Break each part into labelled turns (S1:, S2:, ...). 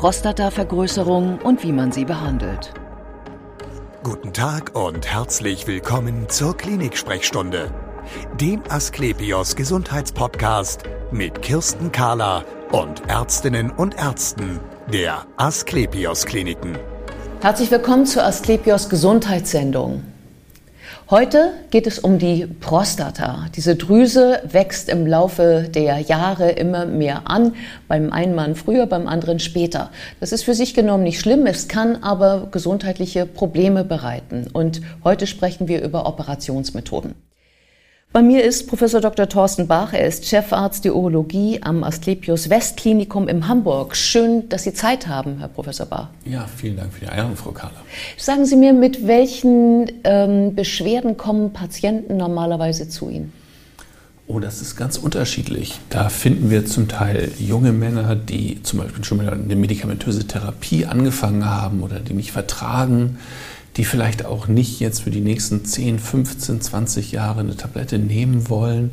S1: Prostatavergrößerung und wie man sie behandelt.
S2: Guten Tag und herzlich willkommen zur Klinik-Sprechstunde, dem Asklepios Gesundheitspodcast mit Kirsten Kahler und Ärztinnen und Ärzten der Asklepios Kliniken.
S1: Herzlich willkommen zur Asklepios Gesundheitssendung. Heute geht es um die Prostata. Diese Drüse wächst im Laufe der Jahre immer mehr an, beim einen Mann früher, beim anderen später. Das ist für sich genommen nicht schlimm, es kann aber gesundheitliche Probleme bereiten. Und heute sprechen wir über Operationsmethoden. Bei mir ist Professor Dr. Thorsten Bach. Er ist Chefarzt der Urologie am Asklepios Westklinikum in Hamburg. Schön, dass Sie Zeit haben, Herr Professor Bach.
S3: Ja, vielen Dank für die Einladung, Frau Kahler.
S1: Sagen Sie mir, mit welchen ähm, Beschwerden kommen Patienten normalerweise zu Ihnen?
S3: Oh, das ist ganz unterschiedlich. Da finden wir zum Teil junge Männer, die zum Beispiel schon mal eine medikamentöse Therapie angefangen haben oder die nicht vertragen die vielleicht auch nicht jetzt für die nächsten 10, 15, 20 Jahre eine Tablette nehmen wollen.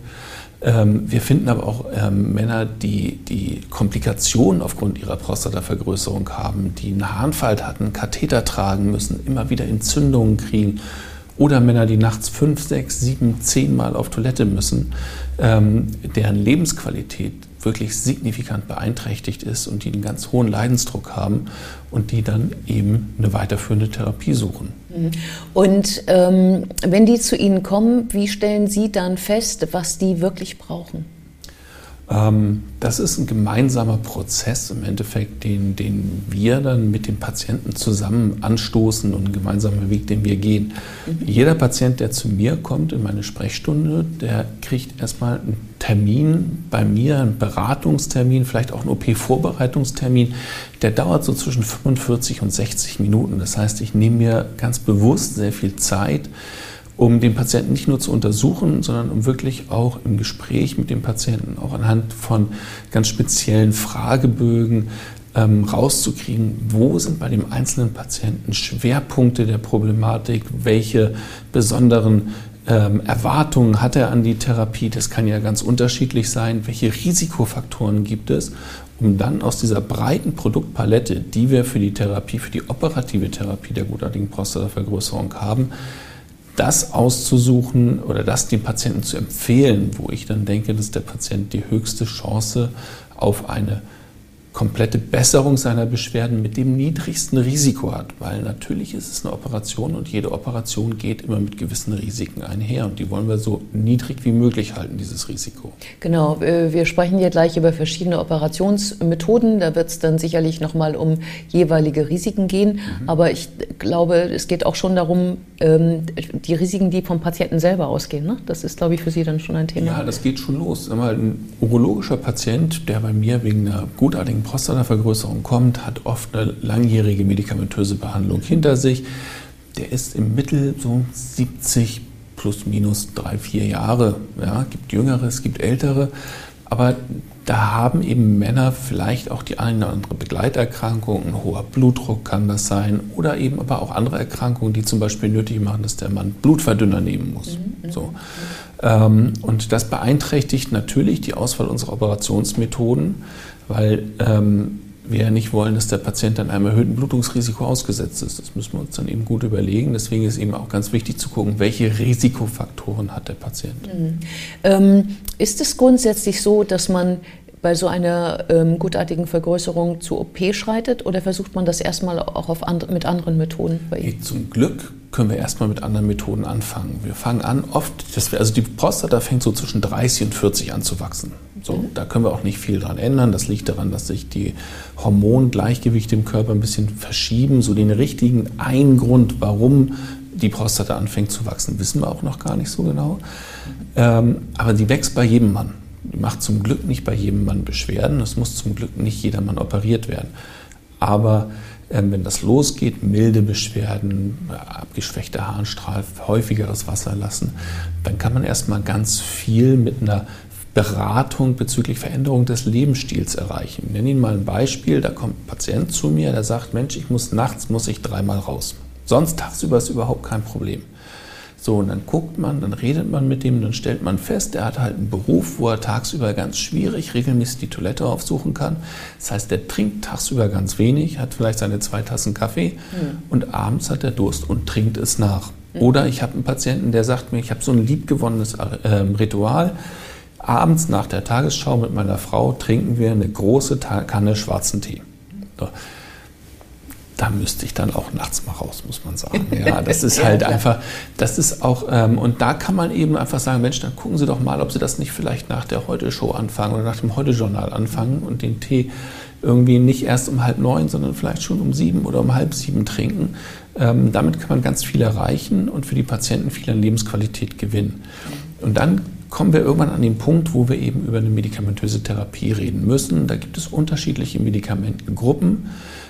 S3: Ähm, wir finden aber auch ähm, Männer, die, die Komplikationen aufgrund ihrer Prostatavergrößerung haben, die einen Harnfalt hatten, Katheter tragen müssen, immer wieder Entzündungen kriegen. Oder Männer, die nachts fünf, sechs, sieben, zehn Mal auf Toilette müssen, ähm, deren Lebensqualität wirklich signifikant beeinträchtigt ist und die einen ganz hohen Leidensdruck haben und die dann eben eine weiterführende Therapie suchen.
S1: Mhm. Und ähm, wenn die zu Ihnen kommen, wie stellen Sie dann fest, was die wirklich brauchen?
S3: Ähm, das ist ein gemeinsamer Prozess im Endeffekt, den, den wir dann mit dem Patienten zusammen anstoßen und ein gemeinsamer Weg, den wir gehen. Mhm. Jeder Patient, der zu mir kommt in meine Sprechstunde, der kriegt erstmal einen Termin bei mir, einen Beratungstermin, vielleicht auch einen OP-Vorbereitungstermin. Der dauert so zwischen 45 und 60 Minuten. Das heißt, ich nehme mir ganz bewusst sehr viel Zeit, um den Patienten nicht nur zu untersuchen, sondern um wirklich auch im Gespräch mit dem Patienten, auch anhand von ganz speziellen Fragebögen, ähm, rauszukriegen, wo sind bei dem einzelnen Patienten Schwerpunkte der Problematik, welche besonderen ähm, Erwartungen hat er an die Therapie, das kann ja ganz unterschiedlich sein, welche Risikofaktoren gibt es, um dann aus dieser breiten Produktpalette, die wir für die Therapie, für die operative Therapie der gutartigen Prostatavergrößerung haben, das auszusuchen oder das dem Patienten zu empfehlen, wo ich dann denke, dass der Patient die höchste Chance auf eine komplette Besserung seiner Beschwerden mit dem niedrigsten Risiko hat. Weil natürlich ist es eine Operation und jede Operation geht immer mit gewissen Risiken einher. Und die wollen wir so niedrig wie möglich halten, dieses Risiko.
S1: Genau, wir sprechen hier gleich über verschiedene Operationsmethoden. Da wird es dann sicherlich nochmal um jeweilige Risiken gehen. Mhm. Aber ich glaube, es geht auch schon darum, ähm, die Risiken, die vom Patienten selber ausgehen. Ne? Das ist, glaube ich, für Sie dann schon ein Thema.
S3: Ja, das geht schon los. Ein urologischer Patient, der bei mir wegen einer gutartigen Prostatavergrößerung kommt, hat oft eine langjährige medikamentöse Behandlung hinter sich. Der ist im Mittel so 70 plus minus drei, vier Jahre. Ja, gibt Jüngere, es gibt Ältere. Aber da haben eben Männer vielleicht auch die eine oder andere Begleiterkrankung, ein hoher Blutdruck kann das sein oder eben aber auch andere Erkrankungen, die zum Beispiel nötig machen, dass der Mann Blutverdünner nehmen muss. Mhm. So. Ähm, und das beeinträchtigt natürlich die Auswahl unserer Operationsmethoden weil ähm, wir ja nicht wollen, dass der Patient dann einem erhöhten Blutungsrisiko ausgesetzt ist. Das müssen wir uns dann eben gut überlegen. Deswegen ist eben auch ganz wichtig zu gucken, welche Risikofaktoren hat der Patient.
S1: Mhm. Ähm, ist es grundsätzlich so, dass man bei so einer ähm, gutartigen Vergrößerung zu OP schreitet oder versucht man das erstmal auch and mit anderen Methoden
S3: bei Ihnen? Zum Glück können wir erstmal mit anderen Methoden anfangen. Wir fangen an, oft, wir, also die Prostata fängt so zwischen 30 und 40 an zu wachsen. So, mhm. Da können wir auch nicht viel dran ändern. Das liegt daran, dass sich die Hormongleichgewichte im Körper ein bisschen verschieben. So den richtigen einen Grund, warum die Prostata anfängt zu wachsen, wissen wir auch noch gar nicht so genau. Ähm, aber die wächst bei jedem Mann. Die macht zum Glück nicht bei jedem Mann Beschwerden. Es muss zum Glück nicht jeder Mann operiert werden. Aber wenn das losgeht, milde Beschwerden, abgeschwächter Harnstrahl, häufigeres Wasser lassen, dann kann man erstmal ganz viel mit einer Beratung bezüglich Veränderung des Lebensstils erreichen. Ich nenne Ihnen mal ein Beispiel. Da kommt ein Patient zu mir, der sagt, Mensch, ich muss nachts muss ich dreimal raus. Sonst tagsüber ist überhaupt kein Problem. So, und dann guckt man, dann redet man mit dem, dann stellt man fest, er hat halt einen Beruf, wo er tagsüber ganz schwierig regelmäßig die Toilette aufsuchen kann. Das heißt, er trinkt tagsüber ganz wenig, hat vielleicht seine zwei Tassen Kaffee mhm. und abends hat er Durst und trinkt es nach. Mhm. Oder ich habe einen Patienten, der sagt mir, ich habe so ein liebgewonnenes äh, Ritual. Abends nach der Tagesschau mit meiner Frau trinken wir eine große Kanne schwarzen Tee. So da müsste ich dann auch nachts mal raus, muss man sagen. Ja, das ist halt ja, einfach, das ist auch, ähm, und da kann man eben einfach sagen, Mensch, dann gucken Sie doch mal, ob Sie das nicht vielleicht nach der Heute-Show anfangen oder nach dem Heute-Journal anfangen und den Tee irgendwie nicht erst um halb neun, sondern vielleicht schon um sieben oder um halb sieben trinken. Ähm, damit kann man ganz viel erreichen und für die Patienten viel an Lebensqualität gewinnen. Und dann kommen wir irgendwann an den Punkt, wo wir eben über eine medikamentöse Therapie reden müssen. Da gibt es unterschiedliche Medikamentengruppen.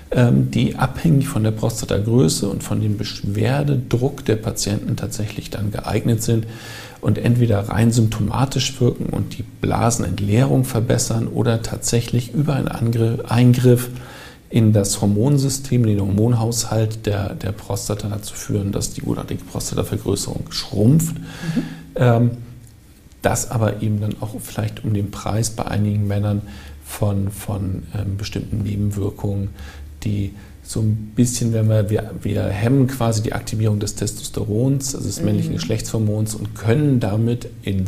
S3: Ähm, die abhängig von der Prostatagröße und von dem Beschwerdedruck der Patienten tatsächlich dann geeignet sind und entweder rein symptomatisch wirken und die Blasenentleerung verbessern oder tatsächlich über einen Eingriff in das Hormonsystem, in den Hormonhaushalt der, der Prostata dazu führen, dass die gutartige Prostatavergrößerung schrumpft. Mhm. Ähm, das aber eben dann auch vielleicht um den Preis bei einigen Männern von, von ähm, bestimmten Nebenwirkungen die so ein bisschen, wenn wir, wir, wir hemmen quasi die Aktivierung des Testosterons, also des männlichen mhm. Geschlechtshormons und können damit in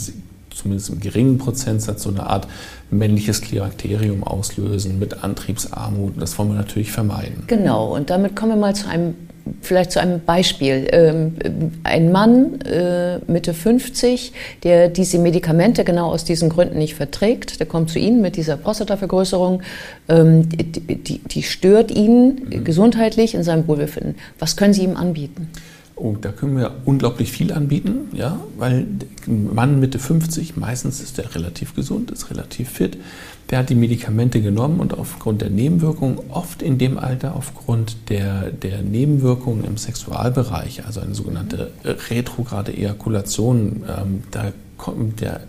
S3: zumindest im geringen Prozentsatz so eine Art männliches Klimakterium auslösen mit Antriebsarmut. Das wollen wir natürlich vermeiden.
S1: Genau, und damit kommen wir mal zu einem vielleicht zu einem Beispiel. Ähm, ein Mann äh, Mitte 50, der diese Medikamente genau aus diesen Gründen nicht verträgt, der kommt zu Ihnen mit dieser Prostatavergrößerung, ähm, die, die stört ihn mhm. gesundheitlich in seinem Wohlbefinden. Was können Sie ihm anbieten?
S3: Oh, da können wir unglaublich viel anbieten, ja, weil ein Mann Mitte 50, meistens ist er relativ gesund, ist relativ fit, der hat die Medikamente genommen und aufgrund der Nebenwirkungen, oft in dem Alter aufgrund der, der Nebenwirkungen im Sexualbereich, also eine sogenannte retrograde Ejakulation, ähm, da kommt der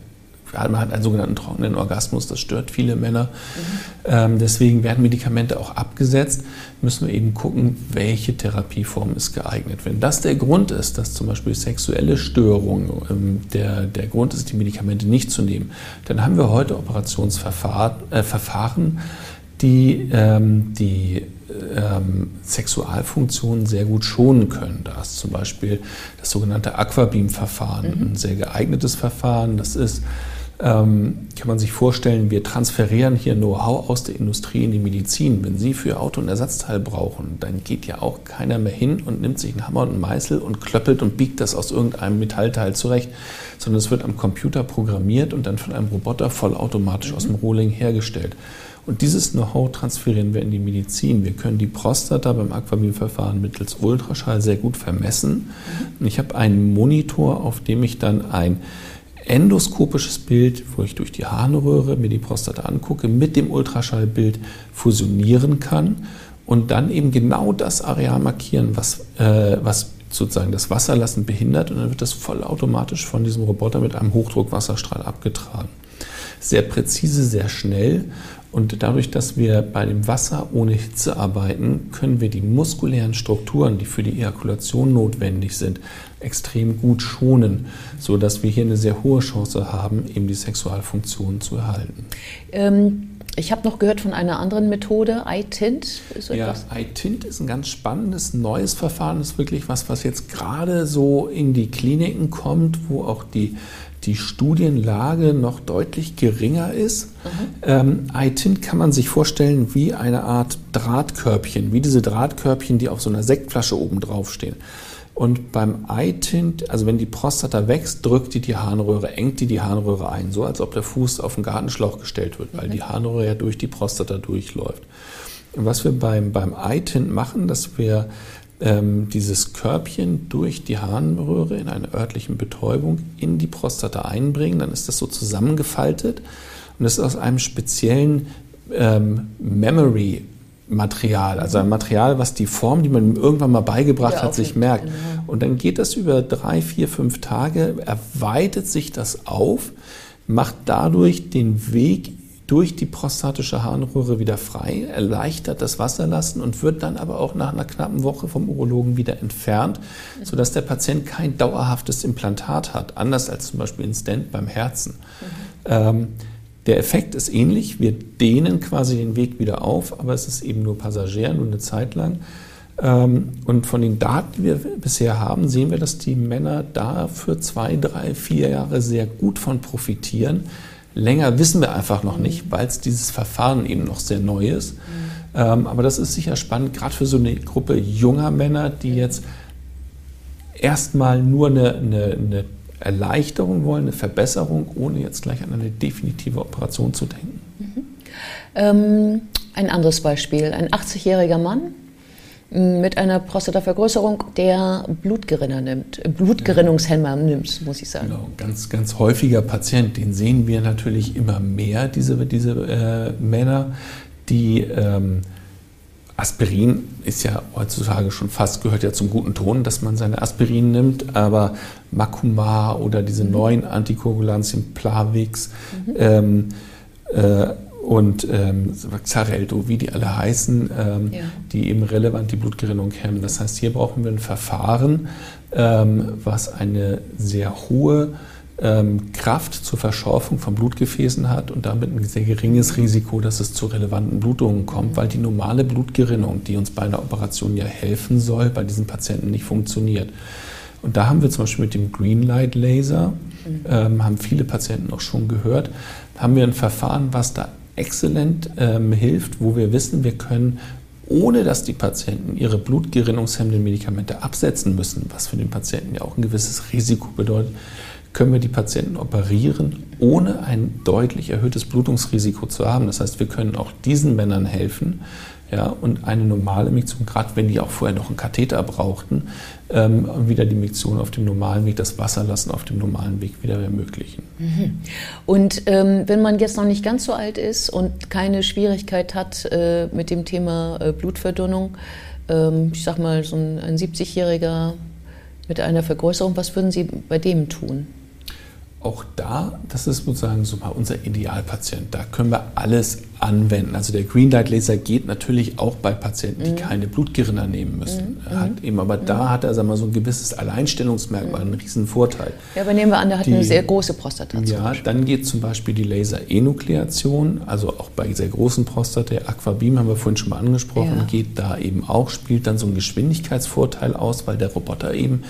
S3: man hat einen sogenannten trockenen Orgasmus, das stört viele Männer. Mhm. Ähm, deswegen werden Medikamente auch abgesetzt. Müssen wir eben gucken, welche Therapieform ist geeignet. Wenn das der Grund ist, dass zum Beispiel sexuelle Störungen ähm, der, der Grund ist, die Medikamente nicht zu nehmen, dann haben wir heute Operationsverfahren, äh, Verfahren, die ähm, die ähm, Sexualfunktionen sehr gut schonen können. Da ist zum Beispiel das sogenannte Aquabeam-Verfahren mhm. ein sehr geeignetes Verfahren. Das ist ähm, kann man sich vorstellen, wir transferieren hier Know-how aus der Industrie in die Medizin. Wenn Sie für Ihr Auto ein Ersatzteil brauchen, dann geht ja auch keiner mehr hin und nimmt sich einen Hammer und einen Meißel und klöppelt und biegt das aus irgendeinem Metallteil zurecht, sondern es wird am Computer programmiert und dann von einem Roboter vollautomatisch mhm. aus dem Rohling hergestellt. Und dieses Know-how transferieren wir in die Medizin. Wir können die Prostata beim Aquamin-Verfahren mittels Ultraschall sehr gut vermessen. Mhm. Ich habe einen Monitor, auf dem ich dann ein endoskopisches Bild, wo ich durch die Harnröhre mir die Prostata angucke, mit dem Ultraschallbild fusionieren kann und dann eben genau das Areal markieren, was, äh, was sozusagen das Wasserlassen behindert und dann wird das vollautomatisch von diesem Roboter mit einem Hochdruckwasserstrahl abgetragen. Sehr präzise, sehr schnell und dadurch, dass wir bei dem Wasser ohne Hitze arbeiten, können wir die muskulären Strukturen, die für die Ejakulation notwendig sind, extrem gut schonen, sodass wir hier eine sehr hohe Chance haben, eben die Sexualfunktion zu erhalten.
S1: Ähm ich habe noch gehört von einer anderen Methode, iTint.
S3: So ja, iTint ist ein ganz spannendes neues Verfahren. Das ist wirklich was, was jetzt gerade so in die Kliniken kommt, wo auch die die Studienlage noch deutlich geringer ist. Mhm. Ähm, iTint kann man sich vorstellen wie eine Art Drahtkörbchen, wie diese Drahtkörbchen, die auf so einer Sektflasche oben drauf stehen. Und beim iTint, also wenn die Prostata wächst, drückt die die Harnröhre, engt die die Harnröhre ein, so als ob der Fuß auf den Gartenschlauch gestellt wird, weil mhm. die Harnröhre ja durch die Prostata durchläuft. Und was wir beim, beim iTint machen, dass wir ähm, dieses Körbchen durch die Harnröhre in einer örtlichen Betäubung in die Prostata einbringen. Dann ist das so zusammengefaltet und das ist aus einem speziellen ähm, Memory Material, also ein Material, was die Form, die man irgendwann mal beigebracht ja, hat, sich merkt. Genau. Und dann geht das über drei, vier, fünf Tage, erweitert sich das auf, macht dadurch den Weg durch die prostatische Harnröhre wieder frei, erleichtert das Wasserlassen und wird dann aber auch nach einer knappen Woche vom Urologen wieder entfernt, sodass der Patient kein dauerhaftes Implantat hat, anders als zum Beispiel ein Stent beim Herzen. Ähm, der Effekt ist ähnlich, wir dehnen quasi den Weg wieder auf, aber es ist eben nur passagier, nur eine Zeit lang. Ähm, und von den Daten, die wir bisher haben, sehen wir, dass die Männer da für zwei, drei, vier Jahre sehr gut von profitieren. Länger wissen wir einfach noch nicht, weil es dieses Verfahren eben noch sehr neu ist. Ähm, aber das ist sicher spannend, gerade für so eine Gruppe junger Männer, die jetzt erstmal nur eine, eine, eine Erleichterung wollen, eine Verbesserung, ohne jetzt gleich an eine definitive Operation zu denken. Mhm.
S1: Ähm, ein anderes Beispiel. Ein 80-jähriger Mann mit einer Prostatavergrößerung, der Blutgerinner nimmt, Blutgerinnungshemmer nimmt, muss ich sagen.
S3: Genau, ganz, ganz häufiger Patient, den sehen wir natürlich immer mehr, diese, diese äh, Männer, die ähm, Aspirin ist ja heutzutage schon fast, gehört ja zum guten Ton, dass man seine Aspirin nimmt, aber Macumar oder diese mhm. neuen Antikoagulantien, Plavix, mhm. ähm, äh, und ähm, Xarelto, wie die alle heißen, ähm, ja. die eben relevant die Blutgerinnung hemmen. Das heißt, hier brauchen wir ein Verfahren, ähm, was eine sehr hohe ähm, Kraft zur Verschorfung von Blutgefäßen hat und damit ein sehr geringes Risiko, dass es zu relevanten Blutungen kommt, weil die normale Blutgerinnung, die uns bei einer Operation ja helfen soll, bei diesen Patienten nicht funktioniert. Und da haben wir zum Beispiel mit dem Greenlight Laser, mhm. ähm, haben viele Patienten auch schon gehört, haben wir ein Verfahren, was da exzellent ähm, hilft, wo wir wissen, wir können ohne dass die Patienten ihre blutgerinnungshemmenden Medikamente absetzen müssen, was für den Patienten ja auch ein gewisses Risiko bedeutet, können wir die Patienten operieren, ohne ein deutlich erhöhtes Blutungsrisiko zu haben. Das heißt, wir können auch diesen Männern helfen, ja, und eine normale Miktion, gerade wenn die auch vorher noch einen Katheter brauchten, ähm, wieder die Miktion auf dem normalen Weg, das Wasserlassen auf dem normalen Weg wieder ermöglichen.
S1: Mhm. Und ähm, wenn man jetzt noch nicht ganz so alt ist und keine Schwierigkeit hat äh, mit dem Thema äh, Blutverdünnung, ähm, ich sag mal so ein, ein 70-Jähriger mit einer Vergrößerung, was würden Sie bei dem tun?
S3: Auch da, das ist sozusagen so mal unser Idealpatient. Da können wir alles anwenden. Also der Greenlight Laser geht natürlich auch bei Patienten, die mhm. keine Blutgerinner nehmen müssen. Mhm. Hat eben, aber mhm. da hat er sagen wir, so ein gewisses Alleinstellungsmerkmal, einen riesen Vorteil.
S1: Ja, aber nehmen wir an, der hat die, eine sehr große Prostata.
S3: Ja, dann geht zum Beispiel die Laser-Enukleation, also auch bei sehr großen Prostata, Aquabeam haben wir vorhin schon mal angesprochen, ja. geht da eben auch, spielt dann so einen Geschwindigkeitsvorteil aus, weil der Roboter eben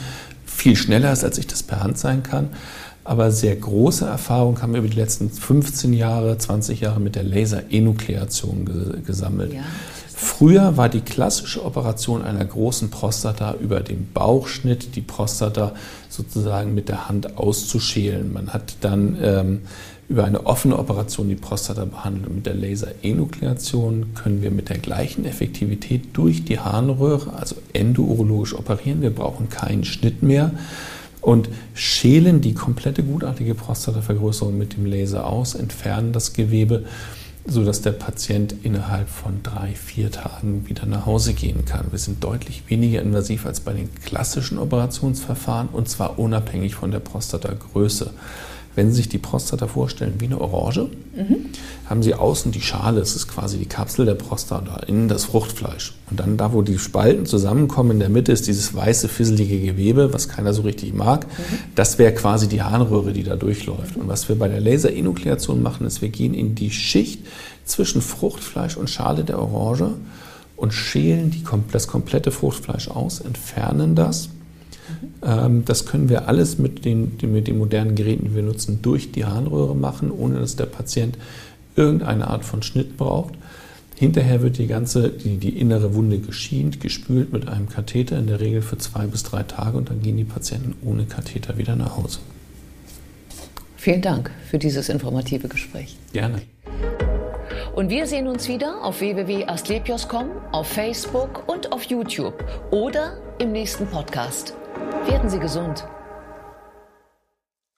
S3: viel schneller ist, als ich das per Hand sein kann aber sehr große Erfahrung haben wir über die letzten 15 Jahre, 20 Jahre mit der Laser-Enukleation gesammelt. Ja. Früher war die klassische Operation einer großen Prostata über den Bauchschnitt, die Prostata sozusagen mit der Hand auszuschälen. Man hat dann ähm, über eine offene Operation die Prostata behandelt. Und mit der Laser-Enukleation können wir mit der gleichen Effektivität durch die Harnröhre, also endourologisch operieren. Wir brauchen keinen Schnitt mehr und schälen die komplette gutartige Prostatavergrößerung mit dem Laser aus, entfernen das Gewebe, sodass der Patient innerhalb von drei, vier Tagen wieder nach Hause gehen kann. Wir sind deutlich weniger invasiv als bei den klassischen Operationsverfahren und zwar unabhängig von der Prostatagröße. Wenn Sie sich die Prostata vorstellen wie eine Orange, mhm. haben Sie außen die Schale, das ist quasi die Kapsel der Prostata, innen das Fruchtfleisch. Und dann da, wo die Spalten zusammenkommen, in der Mitte ist dieses weiße, fisselige Gewebe, was keiner so richtig mag. Mhm. Das wäre quasi die Harnröhre, die da durchläuft. Und was wir bei der Laserenukleation machen, ist, wir gehen in die Schicht zwischen Fruchtfleisch und Schale der Orange und schälen die, das komplette Fruchtfleisch aus, entfernen das ähm, das können wir alles mit den, mit den modernen Geräten, die wir nutzen, durch die Harnröhre machen, ohne dass der Patient irgendeine Art von Schnitt braucht. Hinterher wird die ganze, die, die innere Wunde geschient, gespült mit einem Katheter, in der Regel für zwei bis drei Tage und dann gehen die Patienten ohne Katheter wieder nach Hause.
S1: Vielen Dank für dieses informative Gespräch.
S3: Gerne.
S1: Und wir sehen uns wieder auf www.astlepios.com, auf Facebook und auf YouTube oder im nächsten Podcast. Werden Sie gesund.